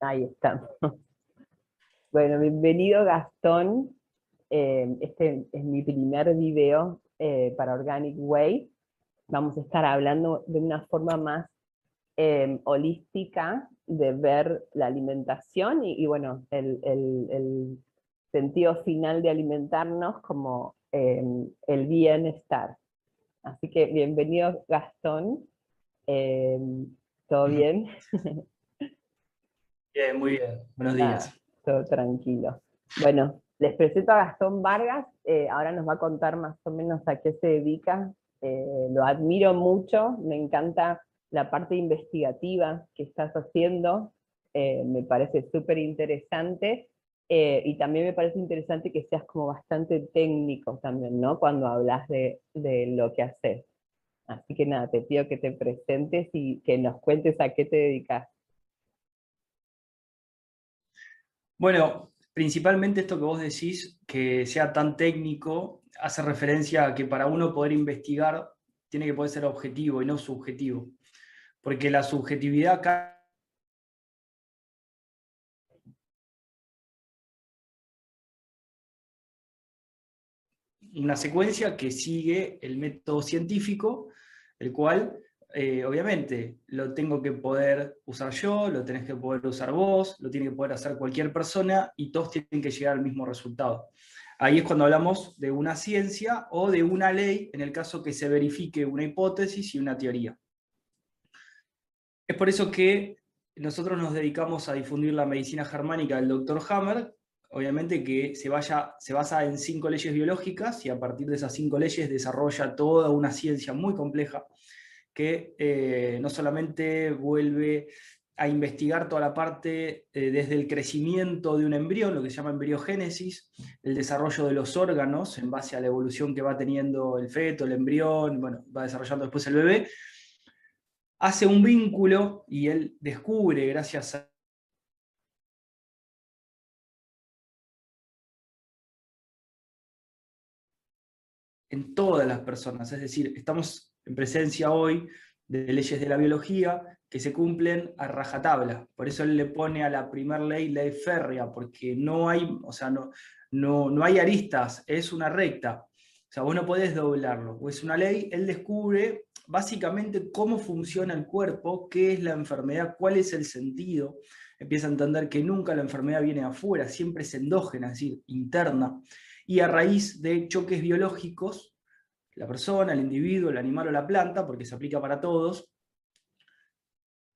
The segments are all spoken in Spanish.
Ahí estamos. Bueno, bienvenido Gastón. Eh, este es mi primer video eh, para Organic Way. Vamos a estar hablando de una forma más eh, holística de ver la alimentación y, bueno, el, sentido final de alimentarnos como el bienestar. Así que bienvenido Gastón. ¿Todo bien? Bien, muy bien. Buenos días. todo tranquilo. Bueno, les presento a Gastón Vargas, eh, ahora nos va a contar más o menos a qué se dedica. Eh, lo admiro mucho, me encanta la parte investigativa que estás haciendo, eh, me parece súper interesante, y también me parece interesante que seas como bastante técnico también, ¿no? Cuando hablas de, de lo que haces. Así que nada, te pido que te presentes y que nos cuentes a qué te dedicas. Bueno, principalmente esto que vos decís, que sea tan técnico, hace referencia a que para uno poder investigar tiene que poder ser objetivo y no subjetivo. Porque la subjetividad una secuencia que sigue el método científico, el cual eh, obviamente lo tengo que poder usar yo, lo tenés que poder usar vos, lo tiene que poder hacer cualquier persona y todos tienen que llegar al mismo resultado. Ahí es cuando hablamos de una ciencia o de una ley, en el caso que se verifique una hipótesis y una teoría. Es por eso que nosotros nos dedicamos a difundir la medicina germánica del Dr. Hammer, obviamente que se basa en cinco leyes biológicas y a partir de esas cinco leyes desarrolla toda una ciencia muy compleja que eh, no solamente vuelve a investigar toda la parte eh, desde el crecimiento de un embrión, lo que se llama embriogénesis, el desarrollo de los órganos en base a la evolución que va teniendo el feto, el embrión, bueno, va desarrollando después el bebé, hace un vínculo y él descubre, gracias a en todas las personas, es decir, estamos en presencia hoy de leyes de la biología que se cumplen a rajatabla. Por eso él le pone a la primer ley ley férrea, porque no hay, o sea, no, no, no hay aristas, es una recta. O sea, vos no podés doblarlo, es una ley, él descubre básicamente cómo funciona el cuerpo, qué es la enfermedad, cuál es el sentido. Empieza a entender que nunca la enfermedad viene afuera, siempre es endógena, es decir, interna. Y a raíz de choques biológicos, la persona, el individuo, el animal o la planta, porque se aplica para todos,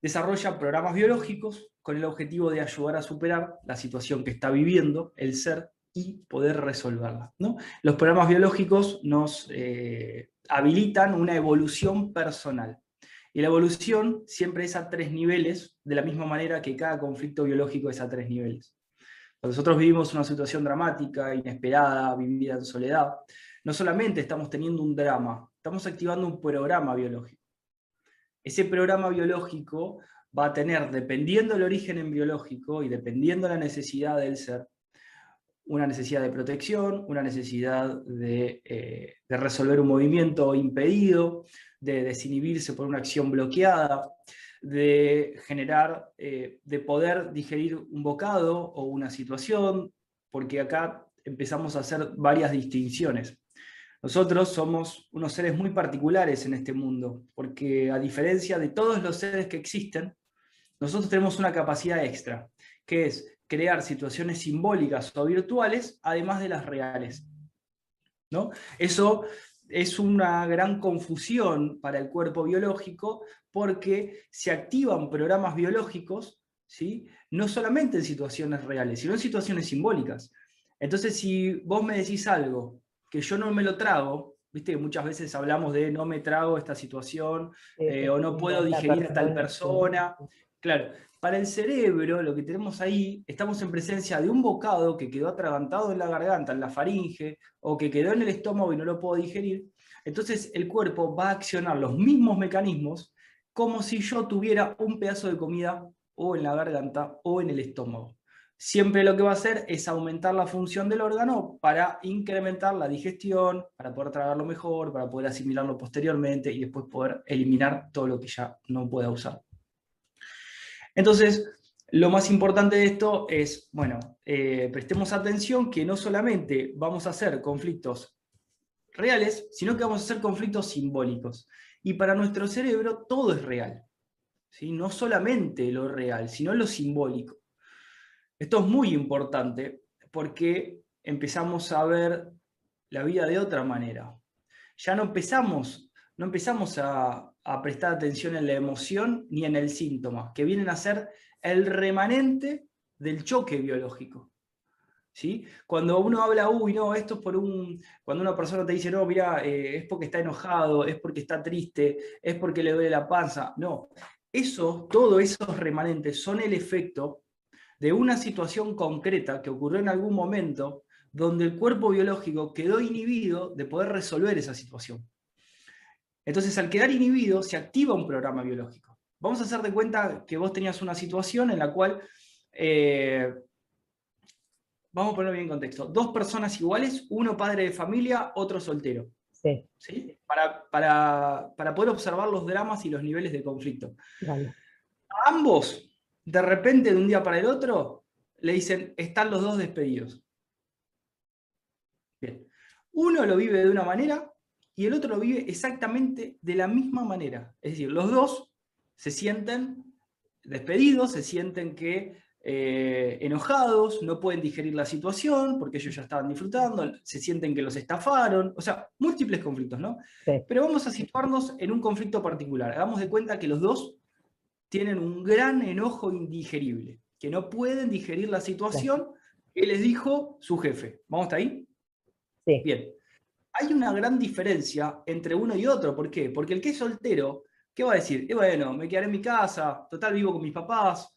desarrolla programas biológicos con el objetivo de ayudar a superar la situación que está viviendo el ser y poder resolverla. Los programas biológicos nos eh, habilitan una evolución personal. Y la evolución siempre es a tres niveles, de la misma manera que cada conflicto biológico es a tres niveles. Cuando nosotros vivimos una situación dramática, inesperada, vivida en soledad, no solamente estamos teniendo un drama, estamos activando un programa biológico. Ese programa biológico va a tener, dependiendo del origen embriológico y dependiendo de la necesidad del ser, una necesidad de protección, una necesidad de, eh, resolver un movimiento impedido, de desinhibirse por una acción bloqueada, de generar, eh, de poder digerir un bocado o una situación, porque acá empezamos a hacer varias distinciones. Nosotros somos unos seres muy particulares en este mundo, porque a diferencia de todos los seres que existen, nosotros tenemos una capacidad extra, que es crear situaciones simbólicas o virtuales, además de las reales. ¿no? Eso es una gran confusión para el cuerpo biológico, porque se activan programas biológicos, ¿sí? no solamente en situaciones reales, sino en situaciones simbólicas. Entonces, si vos me decís algo que yo no me lo trago, viste que muchas veces hablamos de no me trago esta situación eh, o no puedo digerir a tal persona. Claro, para el cerebro lo que tenemos ahí, estamos en presencia de un bocado que quedó atragantado en la garganta, en la faringe, o que quedó en el estómago y no lo puedo digerir. Entonces el cuerpo va a accionar los mismos mecanismos como si yo tuviera un pedazo de comida o en la garganta o en el estómago siempre lo que va a hacer es aumentar la función del órgano para incrementar la digestión, para poder tragarlo mejor, para poder asimilarlo posteriormente y después poder eliminar todo lo que ya no pueda usar. Entonces, lo más importante de esto es, bueno, eh, prestemos atención que no solamente vamos a hacer conflictos reales, sino que vamos a hacer conflictos simbólicos. Y para nuestro cerebro todo es real. ¿sí? No solamente lo real, sino lo simbólico. Esto es muy importante porque empezamos a ver la vida de otra manera. Ya no empezamos, no empezamos a, prestar atención en la emoción ni en el síntoma, que vienen a ser el remanente del choque biológico. ¿Sí? Cuando uno habla, uy, no, esto es por un. Cuando una persona te dice, no, mira, eh, es porque está enojado, es porque está triste, es porque le duele la panza. No, eso, todos esos remanentes son el efecto de una situación concreta que ocurrió en algún momento donde el cuerpo biológico quedó inhibido de poder resolver esa situación. Entonces, al quedar inhibido, se activa un programa biológico. Vamos a hacer de cuenta que vos tenías una situación en la cual, eh, vamos a ponerlo bien en contexto, dos personas iguales, uno padre de familia, otro soltero. Sí. Para, para, poder observar los dramas y los niveles de conflicto. A ambos, de repente, de un día para el otro, le dicen, están los dos despedidos. Bien. Uno lo vive de una manera y el otro lo vive exactamente de la misma manera. Es decir, los dos se sienten despedidos, se sienten que eh, enojados, no pueden digerir la situación porque ellos ya estaban disfrutando, se sienten que los estafaron, o sea, múltiples conflictos, ¿no? Pero vamos a situarnos en un conflicto particular. Hagamos de cuenta que los dos tienen un gran enojo indigerible, que no pueden digerir la situación que les dijo su jefe. ¿Vamos hasta ahí? Sí. Bien. Hay una gran diferencia entre uno y otro. ¿Por qué? Porque el que es soltero ¿Qué va a decir? Bueno, me quedaré en mi casa, total vivo con mis papás,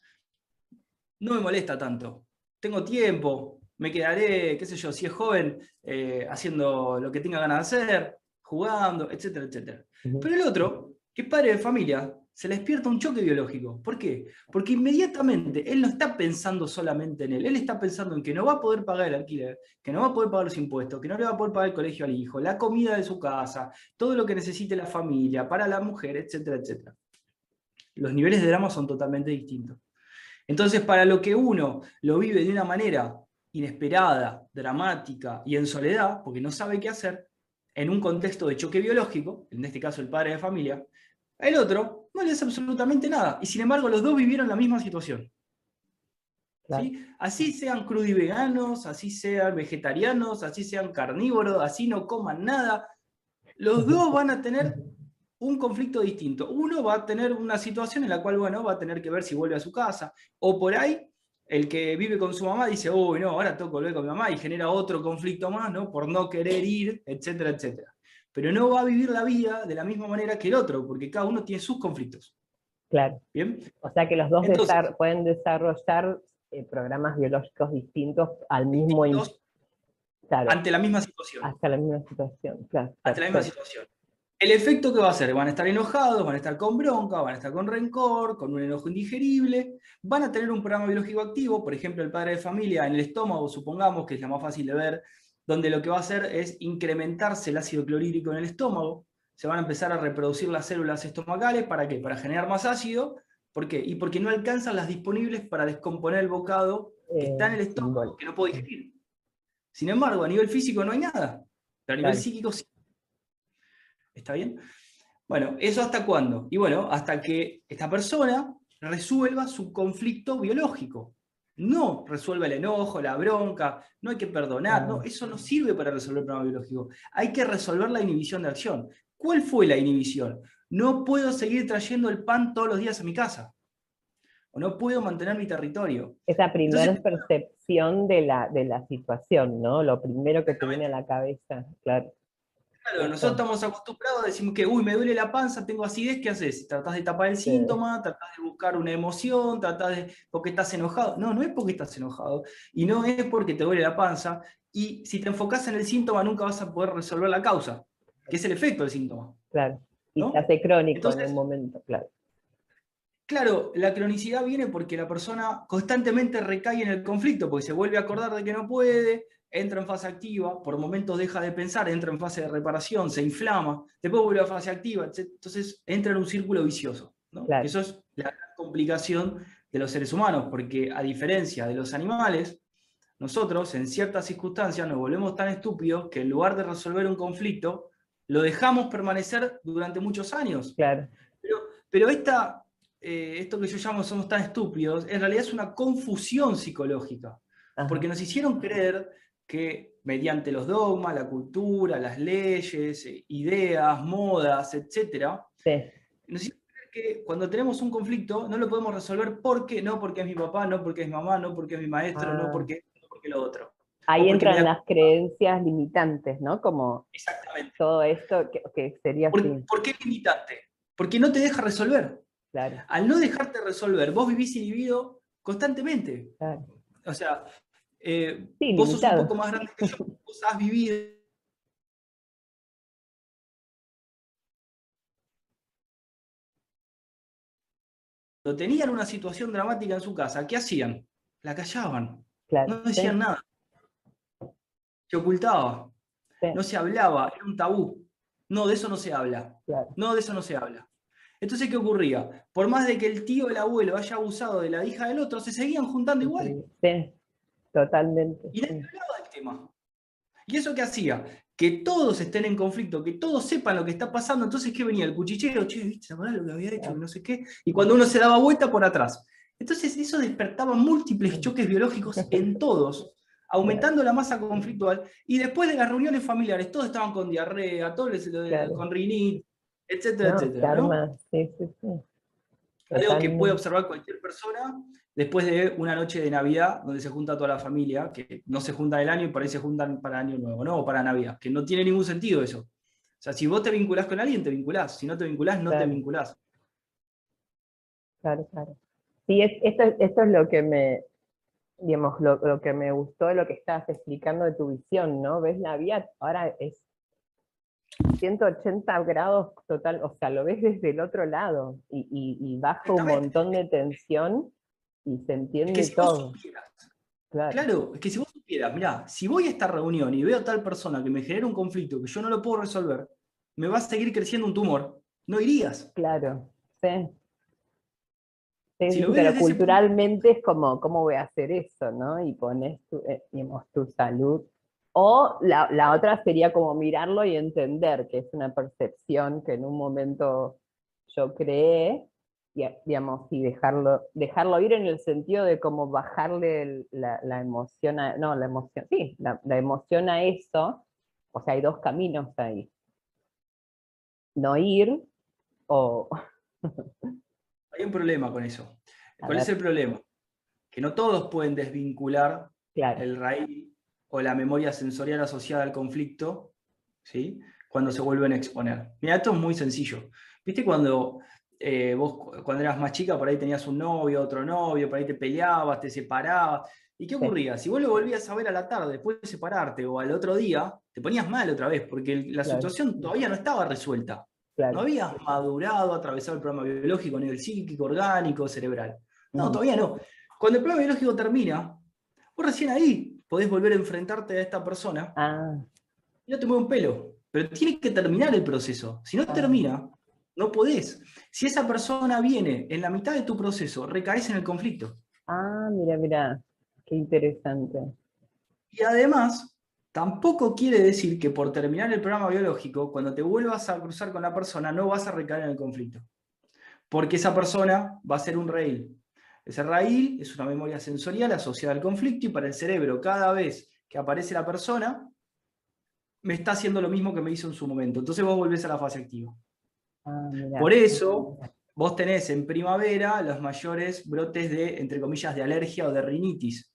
no me molesta tanto, tengo tiempo, me quedaré, qué sé yo, si es joven, eh, haciendo lo que tenga ganas de hacer, jugando, etcétera, etcétera. Pero el otro, que es padre de familia, se le despierta un choque biológico. ¿Por qué? Porque inmediatamente él no está pensando solamente en él, él está pensando en que no va a poder pagar el alquiler, que no va a poder pagar los impuestos, que no le va a poder pagar el colegio al hijo, la comida de su casa, todo lo que necesite la familia, para la mujer, etcétera, etcétera. Los niveles de drama son totalmente distintos. Entonces, para lo que uno lo vive de una manera inesperada, dramática y en soledad, porque no sabe qué hacer, en un contexto de choque biológico, en este caso el padre de familia, el otro no le hace absolutamente nada. Y sin embargo, los dos vivieron la misma situación. Así sean crudiveganos, así sean vegetarianos, así sean carnívoros, así no coman nada, los dos van a tener un conflicto distinto. Uno va a tener una situación en la cual, bueno, va a tener que ver si vuelve a su casa. O por ahí, el que vive con su mamá dice, uy, no, ahora tengo que volver con mi mamá y genera otro conflicto más, ¿no? Por no querer ir, etcétera, etcétera pero no va a vivir la vida de la misma manera que el otro, porque cada uno tiene sus conflictos. Claro. ¿Bien? O sea que los dos pueden desarrollar eh, programas biológicos distintos al mismo claro, ante la misma situación. Hasta la misma situación, claro. Ante la misma situación. El efecto que va a hacer, van a estar enojados, van a estar con bronca, van a estar con rencor, con un enojo indigerible, van a tener un programa biológico activo, por ejemplo, el padre de familia en el estómago, supongamos que es la más fácil de ver, donde lo que va a hacer es incrementarse el ácido clorhídrico en el estómago, se van a empezar a reproducir las células estomacales, ¿para qué? Para generar más ácido, ¿por qué? Y porque no alcanzan las disponibles para descomponer el bocado que está en el estómago, que no puedo digerir. Sin embargo, a nivel físico no hay nada, pero a nivel psíquico sí. ¿Está bien? Bueno, ¿eso hasta cuándo? Y bueno, hasta que esta persona resuelva su conflicto biológico no resuelve el enojo, la bronca, no hay que perdonar, no, eso no sirve para resolver el problema biológico. Hay que resolver la inhibición de acción. ¿Cuál fue la inhibición? No puedo seguir trayendo el pan todos los días a mi casa. O no puedo mantener mi territorio. Esa primera percepción de la, de la situación, ¿no? Lo primero que te viene a la cabeza, claro. Claro, nosotros estamos acostumbrados, decimos que, uy, me duele la panza, tengo acidez, ¿qué haces? Tratás de tapar el síntoma, tratás de buscar una emoción, tratás de, porque estás enojado. No, no es porque estás enojado, y no es porque te duele la panza, y si te enfocas en el síntoma nunca vas a poder resolver la causa, que es el efecto del síntoma. Claro, y se hace crónico en un momento, claro. Claro, la cronicidad viene porque la persona constantemente recae en el conflicto, porque se vuelve a acordar de que no puede, entra en fase activa, por momentos deja de pensar, entra en fase de reparación, se inflama, después vuelve a fase activa, entonces entra en un círculo vicioso. Eso es la complicación de los seres humanos, porque a diferencia de los animales, nosotros en ciertas circunstancias nos volvemos tan estúpidos que en lugar de resolver un conflicto, lo dejamos permanecer durante muchos años. Claro. Pero, pero esta, eh, esto que yo llamo somos tan estúpidos, en realidad es una confusión psicológica, porque nos hicieron creer que mediante los dogmas, la cultura, las leyes, eh, ideas, modas, etc., nos hicieron creer que cuando tenemos un conflicto no lo podemos resolver porque, no porque es mi papá, no porque es mi mamá, no porque es mi maestro, no, ah. porque, porque lo otro. Ahí entran las creencias limitantes, ¿no? Como Exactamente. todo esto que, sería ¿Por, ¿Por qué limitante? Porque no te deja resolver. Claro. Al no dejarte resolver, vos vivís inhibido constantemente. Claro. O sea, eh, vos sos un poco más grande que yo, vos has vivido Cuando tenían una situación dramática en su casa, ¿qué hacían? La callaban. no decían nada. Se ocultaba. No se hablaba, era un tabú. No, de eso no se habla. No, de eso no se habla. Entonces, ¿qué ocurría? Por más de que el tío o el abuelo haya abusado de la hija del otro, se seguían juntando igual. Sí. Totalmente. Y nadie hablaba del tema. ¿Y eso qué hacía? Que todos estén en conflicto, que todos sepan lo que está pasando. Entonces, ¿qué venía? El cuchichero, che, ¿viste? ¿Se lo que había hecho? No sé qué. Y cuando uno se daba vuelta por atrás. Entonces, eso despertaba múltiples choques biológicos en todos, aumentando la masa conflictual. Y después de las reuniones familiares, todos estaban con diarrea, todos les, con rinit, etcétera, etcétera. ¿no? Sí, sí, sí. Algo que puede observar cualquier persona después de una noche de Navidad, donde se junta toda la familia, que no se junta el año y por ahí se juntan para Año Nuevo, ¿no? O para Navidad, que no tiene ningún sentido eso. O sea, si vos te vinculás con alguien, te vinculás. Si no te vinculás, no te vinculás. Claro, claro. Sí, esto, esto es lo que me, digamos, lo, lo, que me gustó de lo que estabas explicando de tu visión, ¿no? Ves vía, ahora es 180 grados total, o sea, lo ves desde el otro lado y, y, baja un montón de tensión y se entiende todo. claro. es que si vos supieras, mirá, si voy a esta reunión y veo a tal persona que me genera un conflicto que yo no lo puedo resolver, me va a seguir creciendo un tumor, no irías. Claro, sí. pero culturalmente es como, ¿cómo voy a hacer eso? ¿no? Y pones tu, eh, tu salud o la, otra sería como mirarlo y entender que es una percepción que en un momento yo creé, digamos, y dejarlo, dejarlo ir en el sentido de como bajarle la, emoción, a, no, la emoción, sí, la, emoción a eso, o sea, hay dos caminos ahí. No ir o... hay un problema con eso. ¿Cuál es el problema? Que no todos pueden desvincular el raíz o la memoria sensorial asociada al conflicto, ¿sí? cuando se vuelven a exponer. Mira, esto es muy sencillo. ¿Viste cuando eh, vos cuando eras más chica por ahí tenías un novio, otro novio, por ahí te peleabas, te separabas? ¿Y qué ocurría? Si vos lo volvías a ver a la tarde después de separarte o al otro día, te ponías mal otra vez, porque la situación todavía no estaba resuelta. No habías madurado, atravesado el programa biológico a nivel psíquico, orgánico, cerebral. No, todavía no. Cuando el programa biológico termina, vos recién ahí podés volver a enfrentarte a esta persona ah. y no te mueve un pelo. Pero tiene que terminar el proceso. Si no ah. termina, no podés. Si esa persona viene en la mitad de tu proceso, recaes en el conflicto. Ah, mira, mira, qué interesante. Y además, tampoco quiere decir que por terminar el programa biológico, cuando te vuelvas a cruzar con la persona, no vas a recaer en el conflicto. Porque esa persona va a ser un rail. Ese raíl es una memoria sensorial asociada al conflicto y para el cerebro cada vez que aparece la persona, me está haciendo lo mismo que me hizo en su momento. Entonces vos volvés a la fase activa. Ah, Por eso vos tenés en primavera los mayores brotes de, entre comillas, de alergia o de rinitis.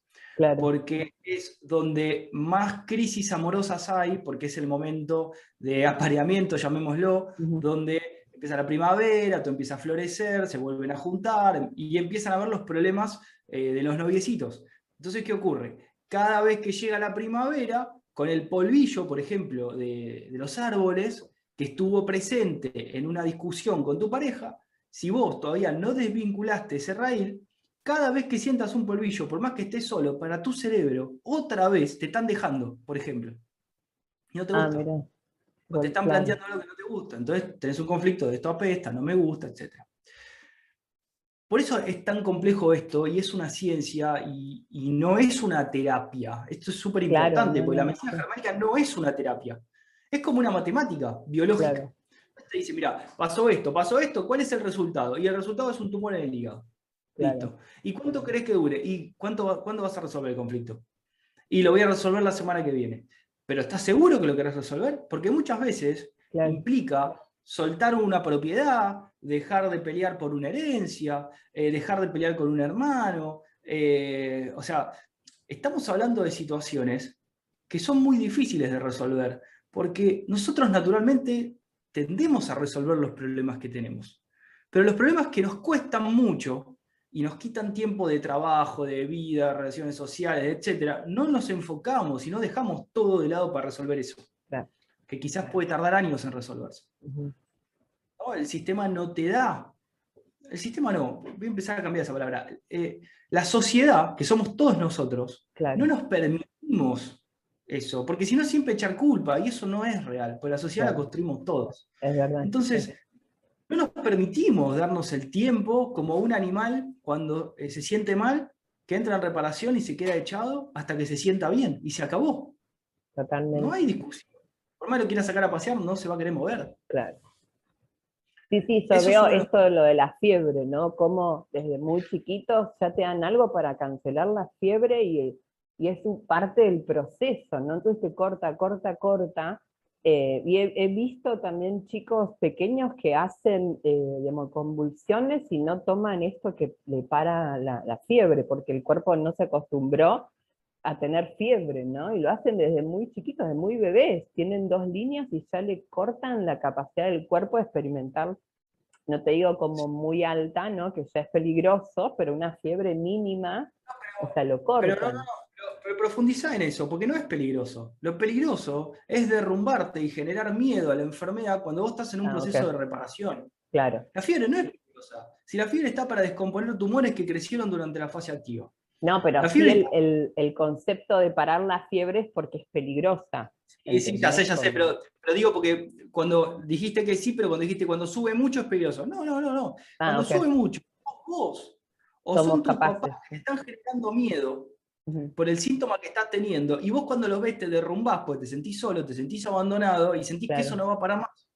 Porque es donde más crisis amorosas hay, porque es el momento de apareamiento, llamémoslo, donde empieza la primavera, todo empieza a florecer, se vuelven a juntar y empiezan a ver los problemas eh, de los noviecitos. Entonces, ¿qué ocurre? Cada vez que llega la primavera, con el polvillo, por ejemplo, de, los árboles, que estuvo presente en una discusión con tu pareja, si vos todavía no desvinculaste ese raíl, cada vez que sientas un polvillo, por más que estés solo, para tu cerebro, otra vez te están dejando, por ejemplo. No te ah, gusta te están planteando algo que no te gusta. Entonces tenés un conflicto de esto apesta, no me gusta, etc. por eso es tan complejo esto y es una ciencia y, no es una terapia. Esto es súper importante porque la medicina germánica no es una terapia. Es como una matemática biológica. Te dice, mira, pasó esto, pasó esto, ¿cuál es el resultado? Y el resultado es un tumor en el hígado. Listo. ¿Y cuánto crees que dure? ¿Y cuánto, cuándo vas a resolver el conflicto? Y lo voy a resolver la semana que viene. Pero ¿estás seguro que lo querés resolver? Porque muchas veces implica soltar una propiedad, dejar de pelear por una herencia, eh, dejar de pelear con un hermano. Eh, o sea, estamos hablando de situaciones que son muy difíciles de resolver, porque nosotros naturalmente tendemos a resolver los problemas que tenemos. Pero los problemas que nos cuestan mucho y nos quitan tiempo de trabajo, de vida, relaciones sociales, etc., no nos enfocamos y no dejamos todo de lado para resolver eso. Que quizás puede tardar años en resolverse. el sistema no te da. El sistema no, voy a empezar a cambiar esa palabra. Eh, la sociedad, que somos todos nosotros, no nos permitimos eso, porque si no siempre echar culpa, y eso no es real, porque la sociedad la construimos todos. Es verdad. Entonces, no nos permitimos darnos el tiempo como un animal cuando eh, se siente mal, que entra en reparación y se queda echado hasta que se sienta bien y se acabó. Totalmente. No hay discusión. Por más que lo quiera sacar a pasear, no se va a querer mover. Claro. Sí, sí, yo veo esto de lo de la fiebre, ¿no? Como desde muy chiquitos ya te dan algo para cancelar la fiebre y, y es parte del proceso, ¿no? Entonces te corta, corta, corta, eh, y he, visto también chicos pequeños que hacen eh, convulsiones y no toman esto que le para la, fiebre, porque el cuerpo no se acostumbró a tener fiebre, ¿no? Y lo hacen desde muy chiquitos, desde muy bebés. Tienen dos líneas y ya le cortan la capacidad del cuerpo de experimentar, no te digo como muy alta, ¿no? Que ya es peligroso, pero una fiebre mínima, o sea, lo cortan pero profundiza en eso, porque no es peligroso. Lo peligroso es derrumbarte y generar miedo a la enfermedad cuando vos estás en un ah, proceso de reparación. Claro. La fiebre no es peligrosa. Si la fiebre está para descomponer tumores que crecieron durante la fase activa. No, pero el, concepto de parar la fiebre es porque es peligrosa. Sí, sí, ya sé, ya sé, pero, digo porque cuando dijiste que sí, pero cuando dijiste cuando sube mucho es peligroso. No, no, no, no. Ah, cuando sube mucho, vos o son tus papás que están generando miedo por el síntoma que estás teniendo, y vos cuando lo ves te derrumbás porque te sentís solo, te sentís abandonado y sentís que eso no va para más.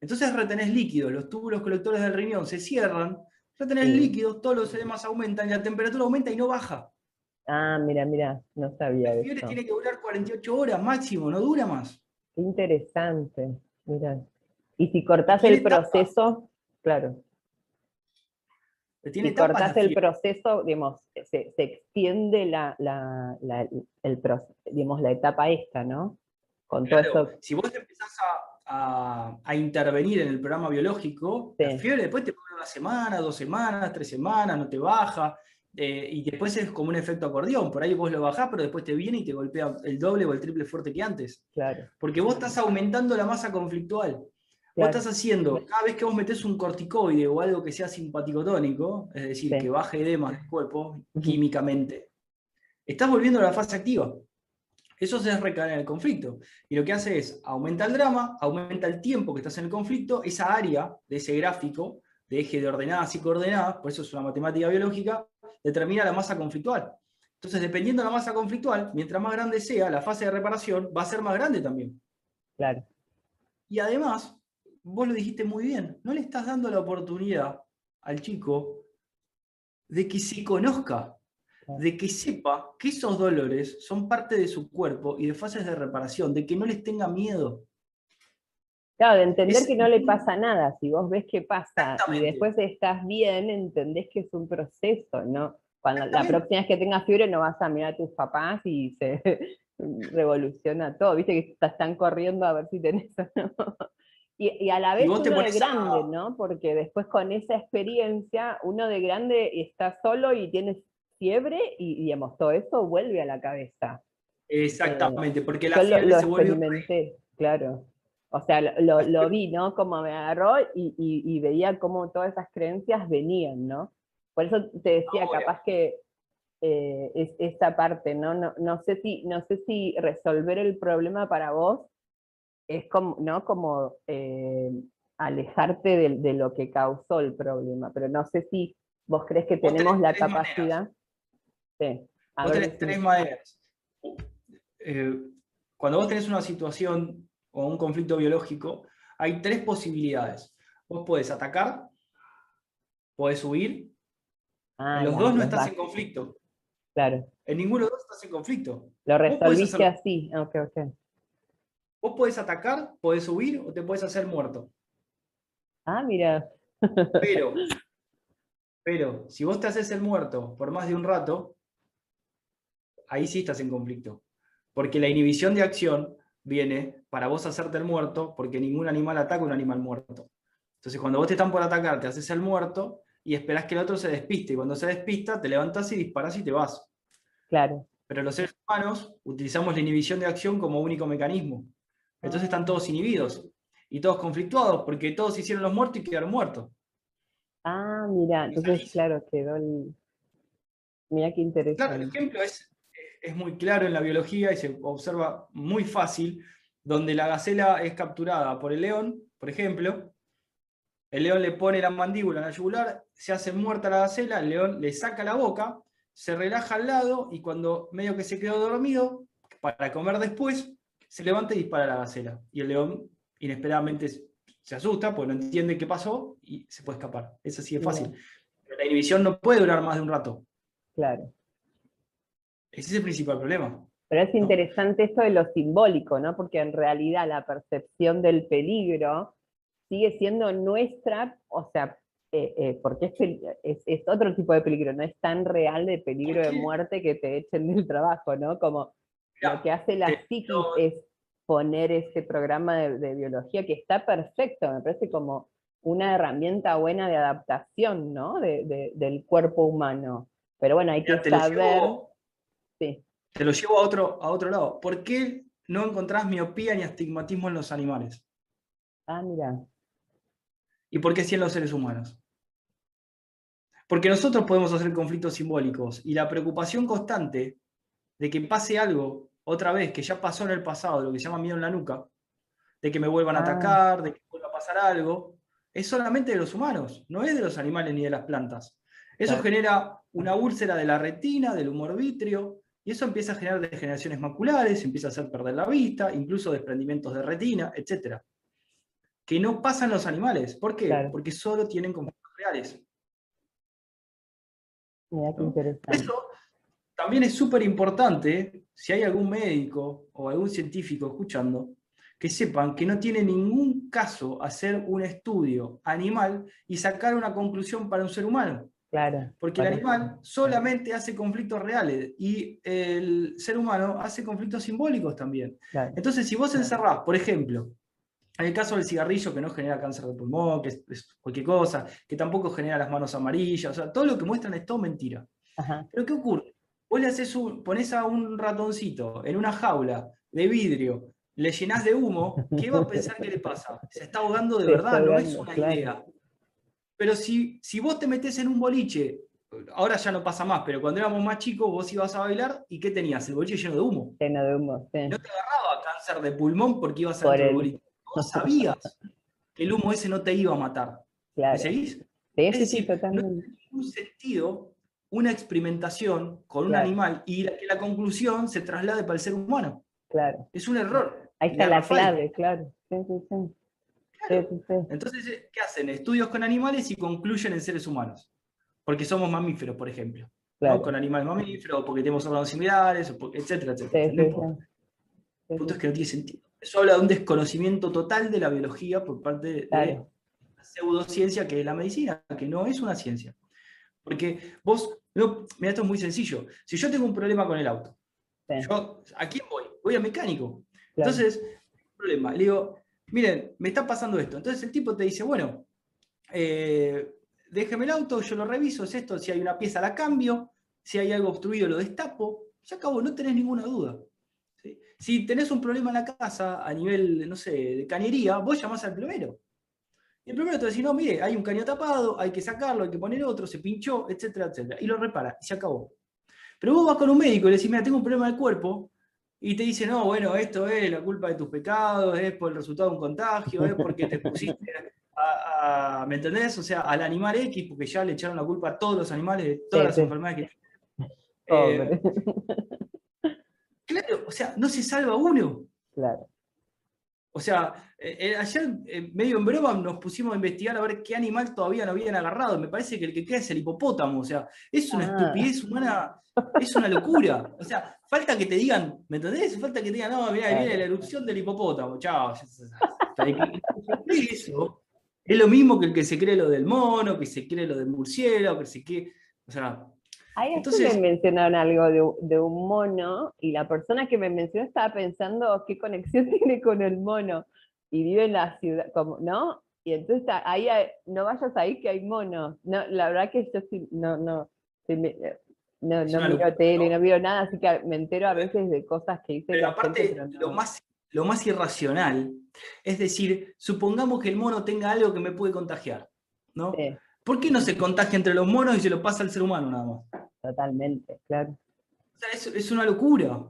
Entonces retenés líquidos, los túbulos colectores del riñón se cierran, retenés líquidos, todos los edemas aumentan, y la temperatura aumenta y no baja. Ah, mira, mira, no sabía La fiebre tiene que durar 48 horas máximo, no dura más. Qué interesante, mira. Y si cortás el proceso, claro si cortas el proceso, digamos, se, extiende la, la, el, digamos, la etapa esta, ¿no? Con todo eso. Si vos empezás a, a, intervenir en el programa biológico, la fiebre después te pone una semana, dos semanas, tres semanas, no te baja, eh, y después es como un efecto acordeón, por ahí vos lo bajás, pero después te viene y te golpea el doble o el triple fuerte que antes. Claro. Porque vos estás aumentando la masa conflictual. Vos estás haciendo, cada vez que vos metés un corticoide o algo que sea simpaticotónico, es decir, que baje edema del cuerpo químicamente, estás volviendo a la fase activa. Eso se recae en el conflicto. Y lo que hace es, aumenta el drama, aumenta el tiempo que estás en el conflicto, esa área de ese gráfico de eje de ordenadas y coordenadas, por eso es una matemática biológica, determina la masa conflictual. Entonces, dependiendo de la masa conflictual, mientras más grande sea, la fase de reparación va a ser más grande también. Claro. Y además, vos lo dijiste muy bien, no le estás dando la oportunidad al chico de que se conozca, de que sepa que esos dolores son parte de su cuerpo y de fases de reparación, de que no les tenga miedo. Claro, de entender que no le pasa nada, si vos ves que pasa y después estás bien, entendés que es un proceso, ¿no? Cuando la próxima vez que tengas fiebre no vas a mirar a tus papás y se revoluciona todo, viste que están corriendo a ver si tenés o no. Y, a la vez uno de grande, ¿no? Porque después con esa experiencia, uno de grande está solo y tiene fiebre y, digamos, todo eso vuelve a la cabeza. Exactamente, porque la fiebre lo, se experimenté, claro. O sea, lo, vi, ¿no? Como me agarró y, veía cómo todas esas creencias venían, ¿no? Por eso te decía, capaz que eh, es esta parte, ¿no? No, no, sé si, no sé si resolver el problema para vos es como, ¿no? como eh, alejarte de, lo que causó el problema, pero no sé si ¿Vos crees que tenemos la capacidad? Sí. vos tenés tres maneras. Eh, cuando vos tenés una situación o un conflicto biológico, hay tres posibilidades. Vos podés atacar, podés huir, ah, los dos no estás en conflicto. Claro. En ninguno de los dos estás en conflicto. Lo resolviste así. Okay, okay. Vos podés atacar, podés huir o te podés hacer muerto. Ah, mira. Pero, pero, si vos te haces el muerto por más de un rato, ahí sí estás en conflicto. Porque la inhibición de acción viene para vos hacerte el muerto, porque ningún animal ataca a un animal muerto. Entonces, cuando vos te están por atacar, te haces el muerto y esperás que el otro se despiste. Y cuando se despista, te levantas y disparas y te vas. Claro. Pero los seres humanos utilizamos la inhibición de acción como único mecanismo. Entonces están todos inhibidos y todos conflictuados porque todos hicieron los muertos y quedaron muertos. Ah, mira, entonces claro, quedó el... Mira qué interesante. Claro, el ejemplo es, es muy claro en la biología y se observa muy fácil, donde la gacela es capturada por el león, por ejemplo, el león le pone la mandíbula en la yugular, se hace muerta la gacela, el león le saca la boca, se relaja al lado y cuando medio que se quedó dormido, para comer después, se levanta y dispara a la gacela. Y el león inesperadamente se asusta porque no entiende qué pasó y se puede escapar. Es así de fácil. Pero la inhibición no puede durar más de un rato. Claro. Ese es el principal problema. Pero es interesante esto de lo simbólico, ¿no? Porque en realidad la percepción del peligro sigue siendo nuestra, o sea, eh, eh, porque es, es, otro tipo de peligro, no es tan real de peligro de muerte que te echen del trabajo, ¿no? Como lo que hace la psiquis es poner ese programa de, biología que está perfecto, me parece como una herramienta buena de adaptación, ¿no? del cuerpo humano. Pero bueno, hay que saber... sí. Te lo llevo a otro, a otro lado. ¿Por qué no encontrás miopía ni astigmatismo en los animales? Ah, mira. ¿Y por qué sí en los seres humanos? Porque nosotros podemos hacer conflictos simbólicos y la preocupación constante de que pase algo otra vez que ya pasó en el pasado, lo que se llama miedo en la nuca, de que me vuelvan a ah. atacar, de que vuelva a pasar algo, es solamente de los humanos, no es de los animales ni de las plantas. Eso genera una úlcera de la retina, del humor vitrio, y eso empieza a generar degeneraciones maculares, empieza a hacer perder la vista, incluso desprendimientos de retina, etc. Que no pasan los animales. ¿Por qué? Porque solo tienen conflictos reales. Mira qué interesante. Eso también es súper importante, si hay algún médico o algún científico escuchando, que sepan que no tiene ningún caso hacer un estudio animal y sacar una conclusión para un ser humano. Claro. Porque el animal solamente hace conflictos reales y el ser humano hace conflictos simbólicos también. Entonces, si vos encerrás, por ejemplo, en el caso del cigarrillo que no genera cáncer de pulmón, que es, cualquier cosa, que tampoco genera las manos amarillas, o sea, todo lo que muestran es todo mentira. Pero ¿qué ocurre? Vos le haces un, pones a un ratoncito en una jaula de vidrio, le llenás de humo, ¿qué va a pensar que le pasa? Se está ahogando de verdad, no es una idea. Pero si, si vos te metés en un boliche, ahora ya no pasa más, pero cuando éramos más chicos vos ibas a bailar y ¿qué tenías? El boliche lleno de humo. Lleno de humo, sí. No te agarraba cáncer de pulmón porque ibas a el boliche. Vos sabías que el humo ese no te iba a matar. Claro. ¿Me seguís? Sí, es decir, totalmente. no tiene ningún sentido una experimentación con un animal y que la conclusión se traslade para el ser humano. Claro. Es un error. Ahí está la clave, claro. Entonces, ¿qué hacen? Estudios con animales y concluyen en seres humanos. Porque somos mamíferos, por ejemplo. Con animales mamíferos, porque tenemos órganos similares, etcétera, etcétera. no El punto es que no tiene sentido. Eso habla de un desconocimiento total de la biología por parte de la pseudociencia que es la medicina, que no es una ciencia. Porque vos, mira, esto es muy sencillo. Si yo tengo un problema con el auto, ¿a quién voy? Voy al mecánico. Entonces, problema. Le digo, miren, me está pasando esto. Entonces el tipo te dice, bueno, eh, déjeme el auto, yo lo reviso, es esto, si hay una pieza la cambio, si hay algo obstruido lo destapo, ya acabó, no tenés ninguna duda. Si tenés un problema en la casa a nivel, no sé, de cañería, vos llamás al plomero. Y el primero te dice, no, mire, hay un caño tapado, hay que sacarlo, hay que poner otro, se pinchó, etcétera, etcétera. Y lo repara, y se acabó. Pero vos vas con un médico y le decís, mira, tengo un problema del cuerpo, y te dice, no, bueno, esto es la culpa de tus pecados, es por el resultado de un contagio, es porque te pusiste ¿Me entendés? O sea, al animal X, porque ya le echaron la culpa a todos los animales de todas las enfermedades que eh, claro, o sea, no se salva uno. Claro. O sea, eh, eh, ayer medio en broma nos pusimos a investigar a ver qué animal todavía no habían agarrado. Me parece que el que queda es el hipopótamo. O sea, es una ah. estupidez humana, es una locura. O sea, falta que te digan, ¿me entendés? Falta que te digan, no, mira, viene la erupción del hipopótamo. Chao. Eso es lo mismo que el que se cree lo del mono, que se cree lo del murciélago, que se cree. O sea. Ahí entonces me mencionaron algo de, un mono, y la persona que me mencionó estaba pensando qué conexión tiene con el mono, y vive en la ciudad, como, ¿no? Y entonces ahí no vayas ahí que hay monos. No, la verdad que yo sí, no, no, no, no miro tele, ¿no? miro nada, así que me entero a veces de cosas que dice Pero aparte, lo más lo más irracional. Es decir, supongamos que el mono tenga algo que me puede contagiar, ¿no? ¿Por qué no se contagia entre los monos y se lo pasa al ser humano nada más? Totalmente, claro. O sea, es, una locura.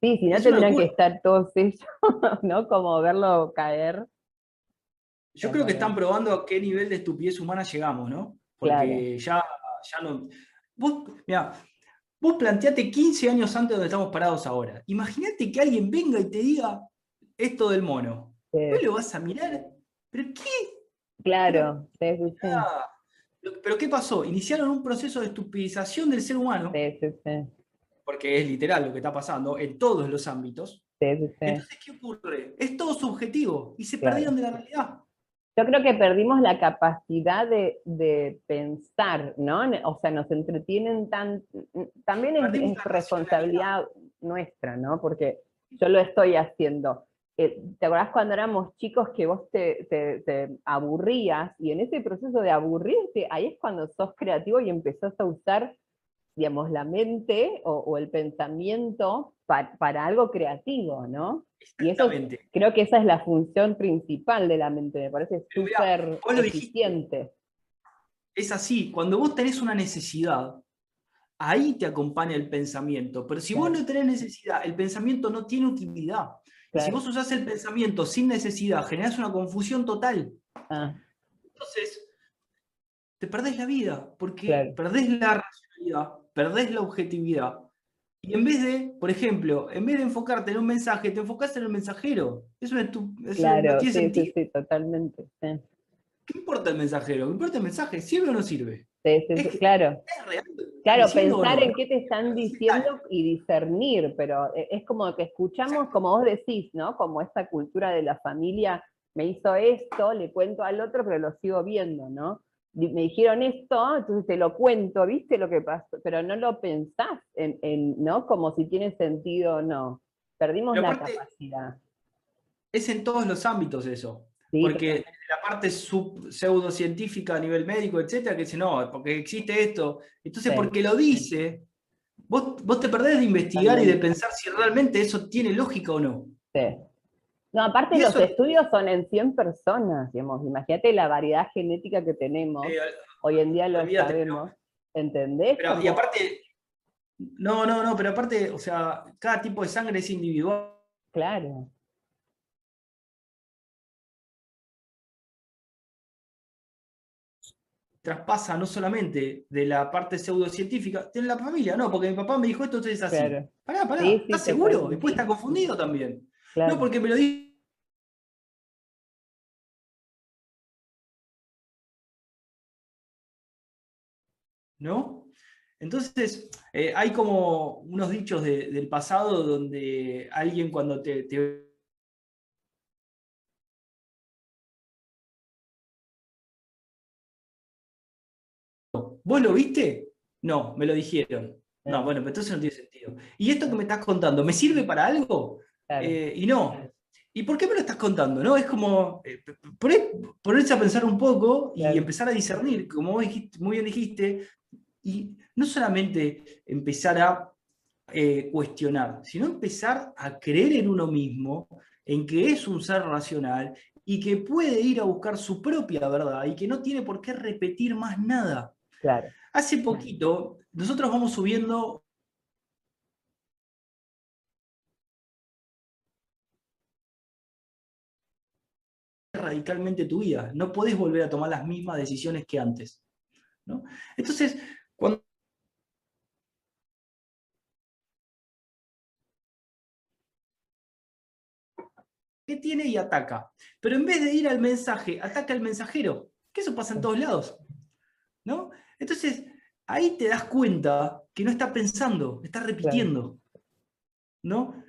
Sí, si no tendrían que estar todos ellos, ¿no? Como verlo caer. Yo creo que están probando a qué nivel de estupidez humana llegamos, ¿no? Porque ya, ya no. Vos, mira, vos planteate 15 años antes de donde estamos parados ahora. Imagínate que alguien venga y te diga, esto del mono. ¿Vos lo vas a mirar? ¿Pero qué? Claro, Pero ¿qué pasó? Iniciaron un proceso de estupidización del ser humano. Porque es literal lo que está pasando en todos los ámbitos. Entonces, ¿qué ocurre? Es todo subjetivo y se perdieron de la realidad. Yo creo que perdimos la capacidad de, pensar, ¿no? O sea, nos entretienen tan... También es responsabilidad nuestra, ¿no? Porque yo lo estoy haciendo eh, ¿te acordás cuando éramos chicos que vos te, aburrías? Y en ese proceso de aburrirte, ahí es cuando sos creativo y empezás a usar, digamos, la mente o, el pensamiento para algo creativo, ¿no? Y eso creo que esa es la función principal de la mente, me parece súper eficiente. Es así, cuando vos tenés una necesidad, ahí te acompaña el pensamiento, pero si vos no tenés necesidad, el pensamiento no tiene utilidad. Si vos usás el pensamiento sin necesidad, generás una confusión total. Ah. Entonces, te perdés la vida, porque perdés la racionalidad, perdés la objetividad. Y en vez de, por ejemplo, en vez de enfocarte en un mensaje, te enfocás en el mensajero. Eso, es tu, claro, sí, sí, sí, totalmente. ¿Qué importa el mensajero? ¿Qué importa el mensaje? ¿Sirve o no sirve? Sí, sí, claro. Claro, pensar en qué te están diciendo y discernir, pero e, es como que escuchamos, como vos decís, ¿no? Como esta cultura de la familia, me hizo esto, le cuento al otro, pero lo sigo viendo, ¿no? Me dijeron esto, entonces te lo cuento, ¿viste lo que pasó? Pero no lo pensás, en, ¿no? Como si tiene sentido o no. Perdimos la capacidad. Es en todos los ámbitos eso. Porque la parte pseudocientífica a nivel médico, etcétera, que dice, no, porque existe esto. Entonces, porque lo dice, vos, te perdés de investigar y de pensar si realmente eso tiene lógica o no. Sí. No, aparte los estudios son en 100 personas, digamos, imagínate la variedad genética que tenemos, hoy en día lo sabemos, ¿entendés? Pero, y aparte, no, no, no, pero aparte, o sea, cada tipo de sangre es individual. Claro. Traspasa no solamente de la parte pseudocientífica, de la familia, no, porque mi papá me dijo esto, entonces es así. Pará, pará, ¿estás seguro? Después está confundido también. No, porque me lo dijo. ¿No? Entonces, eh, hay como unos dichos del pasado donde alguien cuando te ¿Vos lo viste? No, me lo dijeron. No, bueno, pero entonces no tiene sentido. ¿Y esto que me estás contando, me sirve para algo? Eh, y no. ¿Y por qué me lo estás contando? ¿No? Es como eh, ponerse a pensar un poco y empezar a discernir, como vos muy bien dijiste, y no solamente empezar a eh, cuestionar, sino empezar a creer en uno mismo, en que es un ser racional y que puede ir a buscar su propia verdad y que no tiene por qué repetir más nada. Hace poquito, nosotros vamos subiendo radicalmente tu vida. No podés volver a tomar las mismas decisiones que antes. Entonces, cuando ¿Qué tiene y ataca? Pero en vez de ir al mensaje, ataca al mensajero. Que eso pasa en todos lados. ¿No? Entonces, ahí te das cuenta que no está pensando, está repitiendo. ¿No?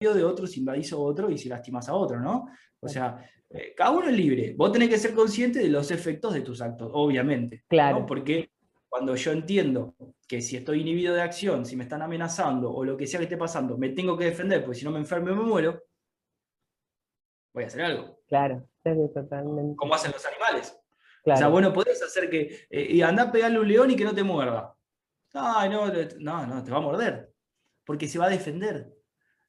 de otro si invadís a otro y si lastimas a otro, ¿no? O sea, eh, cada uno es libre. Vos tenés que ser consciente de los efectos de tus actos, obviamente. Claro. Porque cuando yo entiendo que si estoy inhibido de acción, si me están amenazando o lo que sea que esté pasando, me tengo que defender, porque si no me enfermo y me muero, voy a hacer algo. Claro, totalmente. Como hacen los animales. O sea, bueno, podés hacer que. Eh, y andar a pegarle un león y que no te muerda. Ay, no, no, no, te va a morder. Porque se va a defender.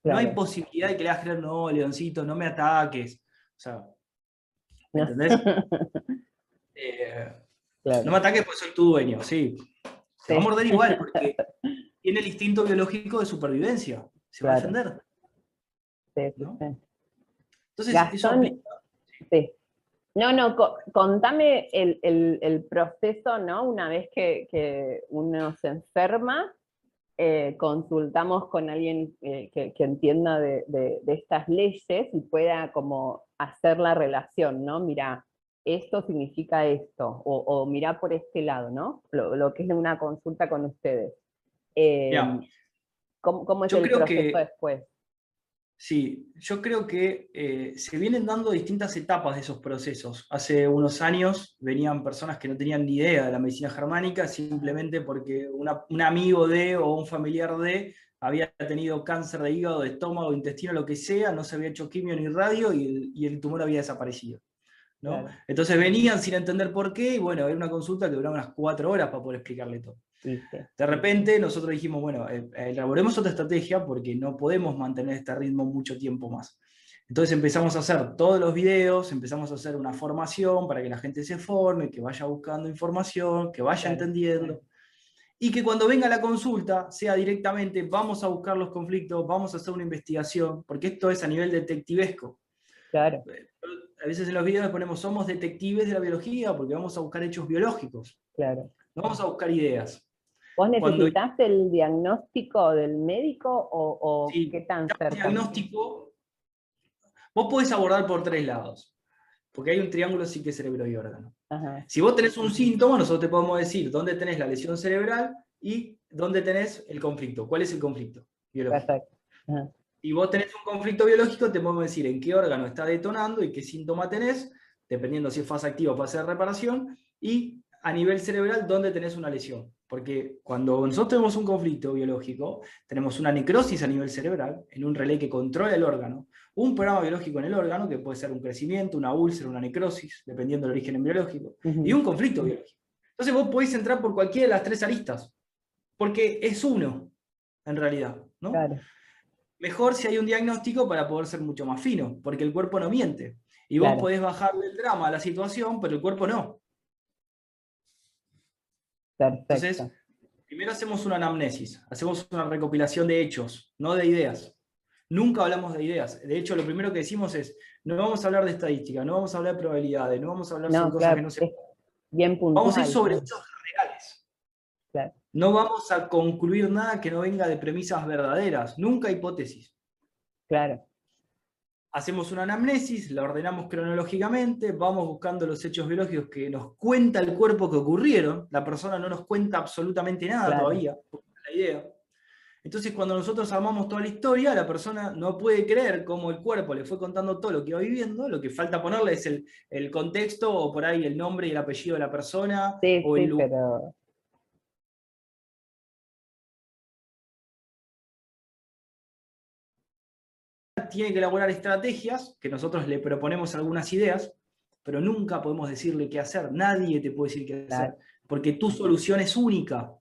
No hay posibilidad de que le hagas creer, no, leoncito, no me ataques. O sea, ¿me entendés? Eh, no me ataques porque soy tu dueño, sí. Se va a morder igual porque tiene el instinto biológico de supervivencia. Se va a defender. Sí, Entonces, eso sí. No, no, contame el, proceso, ¿no? Una vez que uno se enferma, eh, consultamos con alguien eh, que, entienda de, estas leyes y pueda como hacer la relación, ¿no? Mira, esto significa esto, o, mira por este lado, ¿no? Lo, que es una consulta con ustedes. Eh, ¿cómo, es el proceso después? Sí, yo creo que eh, se vienen dando distintas etapas de esos procesos. Hace unos años venían personas que no tenían ni idea de la medicina germánica simplemente porque un amigo de o un familiar de había tenido cáncer de hígado, de estómago, intestino, lo que sea, no se había hecho quimio ni radio y el, tumor había desaparecido. Entonces venían sin entender por qué y bueno, era una consulta que duraba unas cuatro horas para poder explicarle todo. De repente nosotros dijimos, bueno, eh, elaboremos otra estrategia porque no podemos mantener este ritmo mucho tiempo más. Entonces empezamos a hacer todos los videos, empezamos a hacer una formación para que la gente se forme, que vaya buscando información, que vaya entendiendo. Y que cuando venga la consulta sea directamente, vamos a buscar los conflictos, vamos a hacer una investigación, porque esto es a nivel detectivesco. Claro. A veces en los videos ponemos, somos detectives de la biología, porque vamos a buscar hechos biológicos. Claro. No vamos a buscar ideas. ¿Vos necesitas el diagnóstico del médico o, qué tan cerca? El diagnóstico, vos podés abordar por tres lados, porque hay un triángulo psique, cerebro y órgano. Si vos tenés un síntoma, nosotros te podemos decir dónde tenés la lesión cerebral y dónde tenés el conflicto. ¿Cuál es el conflicto biológico? Perfecto. Y vos tenés un conflicto biológico, te podemos decir en qué órgano está detonando y qué síntoma tenés, dependiendo si es fase activa o fase de reparación, y a nivel cerebral dónde tenés una lesión. Porque cuando nosotros tenemos un conflicto biológico, tenemos una necrosis a nivel cerebral, en un relé que controla el órgano, un programa biológico en el órgano, que puede ser un crecimiento, una úlcera, una necrosis, dependiendo del origen biológico, y un conflicto biológico. Entonces vos podéis entrar por cualquiera de las tres aristas, porque es uno, en realidad. Mejor si hay un diagnóstico para poder ser mucho más fino, porque el cuerpo no miente. Y vos podés bajarle el drama a la situación, pero el cuerpo no. Entonces, primero hacemos una anamnesis, hacemos una recopilación de hechos, no de ideas. Nunca hablamos de ideas. De hecho, lo primero que decimos es, no vamos a hablar de estadística, no vamos a hablar de probabilidades, no vamos a hablar de cosas que no se... Bien Vamos a ir sobre hechos reales. No vamos a concluir nada que no venga de premisas verdaderas, nunca hipótesis. Claro hacemos una anamnesis, la ordenamos cronológicamente, vamos buscando los hechos biológicos que nos cuenta el cuerpo que ocurrieron, la persona no nos cuenta absolutamente nada todavía, la idea. Entonces cuando nosotros armamos toda la historia, la persona no puede creer cómo el cuerpo le fue contando todo lo que iba viviendo, lo que falta ponerle es el, contexto o por ahí el nombre y el apellido de la persona. o el lugar. Tiene que elaborar estrategias, que nosotros le proponemos algunas ideas, pero nunca podemos decirle qué hacer. Nadie te puede decir qué hacer, porque tu solución es única.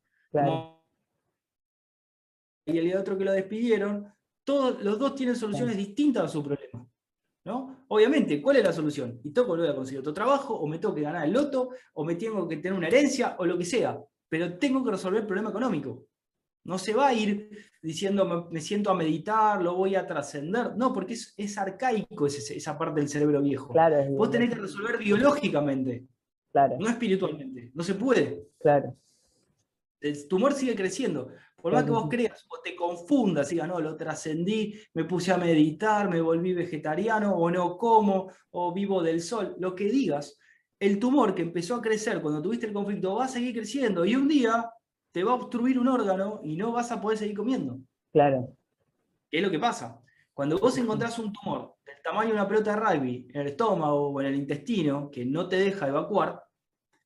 y el otro que lo despidieron, todos los dos tienen soluciones distintas a su problema. ¿no? Obviamente, ¿cuál es la solución? Y tengo que volver a conseguir otro trabajo, o me tengo que ganar el loto, o me tengo que tener una herencia, o lo que sea. Pero tengo que resolver el problema económico. No se va a ir diciendo me, siento a meditar, lo voy a trascender. No, porque es, arcaico esa parte del cerebro viejo. Claro, Vos tenés que resolver biológicamente, claro. no espiritualmente. No se puede. Claro. El tumor sigue creciendo. Por más que vos creas o te confundas, digas, no, lo trascendí, me puse a meditar, me volví vegetariano, o no como, o vivo del sol, lo que digas, el tumor que empezó a crecer cuando tuviste el conflicto va a seguir creciendo y un día te va a obstruir un órgano y no vas a poder seguir comiendo. Claro. ¿Qué es lo que pasa? Cuando vos encontrás un tumor del tamaño de una pelota de rugby en el estómago o en el intestino que no te deja evacuar,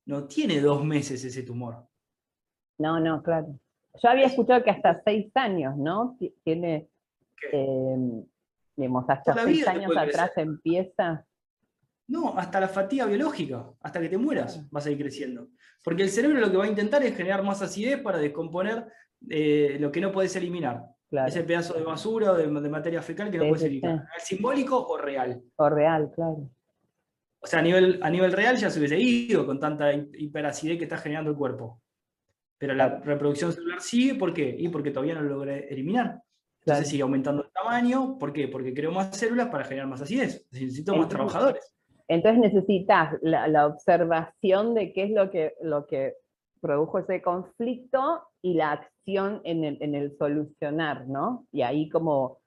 no tiene dos meses ese tumor. No, no, claro. Yo había escuchado que hasta seis años, ¿no? Tiene, eh, digamos, hasta seis años atrás empieza. No, hasta la fatiga biológica, hasta que te mueras vas a ir creciendo. Porque el cerebro lo que va a intentar es generar más acidez para descomponer eh, lo que no puedes eliminar. Ese pedazo de basura o de, materia fecal que no puedes eliminar. ¿Simbólico o real? O real, claro. O sea, a nivel, a nivel real ya se hubiese ido con tanta hiperacidez que está generando el cuerpo. Pero la reproducción celular sigue, ¿por qué? Y porque todavía no lo logré eliminar. Entonces sigue aumentando el tamaño, ¿por qué? Porque creo más células para generar más acidez. Necesito más trabajadores. Entonces necesitas la, observación de qué es lo que, lo que produjo ese conflicto y la acción en el, en el solucionar, ¿no? Y ahí como,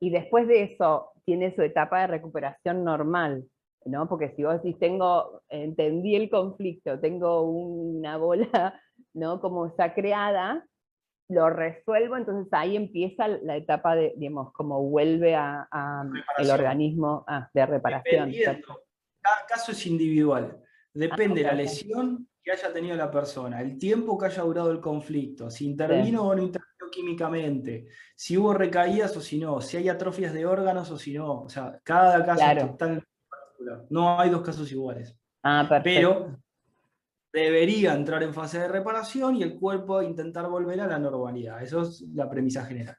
y después de eso tiene su etapa de recuperación normal, ¿no? Porque si vos decís, tengo, entendí el conflicto, tengo una bola ¿no? Como está creada, lo resuelvo, entonces ahí empieza la etapa de, digamos, como vuelve a, el organismo ah, de reparación. Cada caso es individual. Depende de la lesión que haya tenido la persona, el tiempo que haya durado el conflicto, si intervino o no intervino químicamente, si hubo recaídas o si no, si hay atrofias de órganos o si no. O sea, cada caso es totalmente particular. No hay dos casos iguales. Ah, Pero debería entrar en fase de reparación y el cuerpo intentar volver a la normalidad. Eso es la premisa general.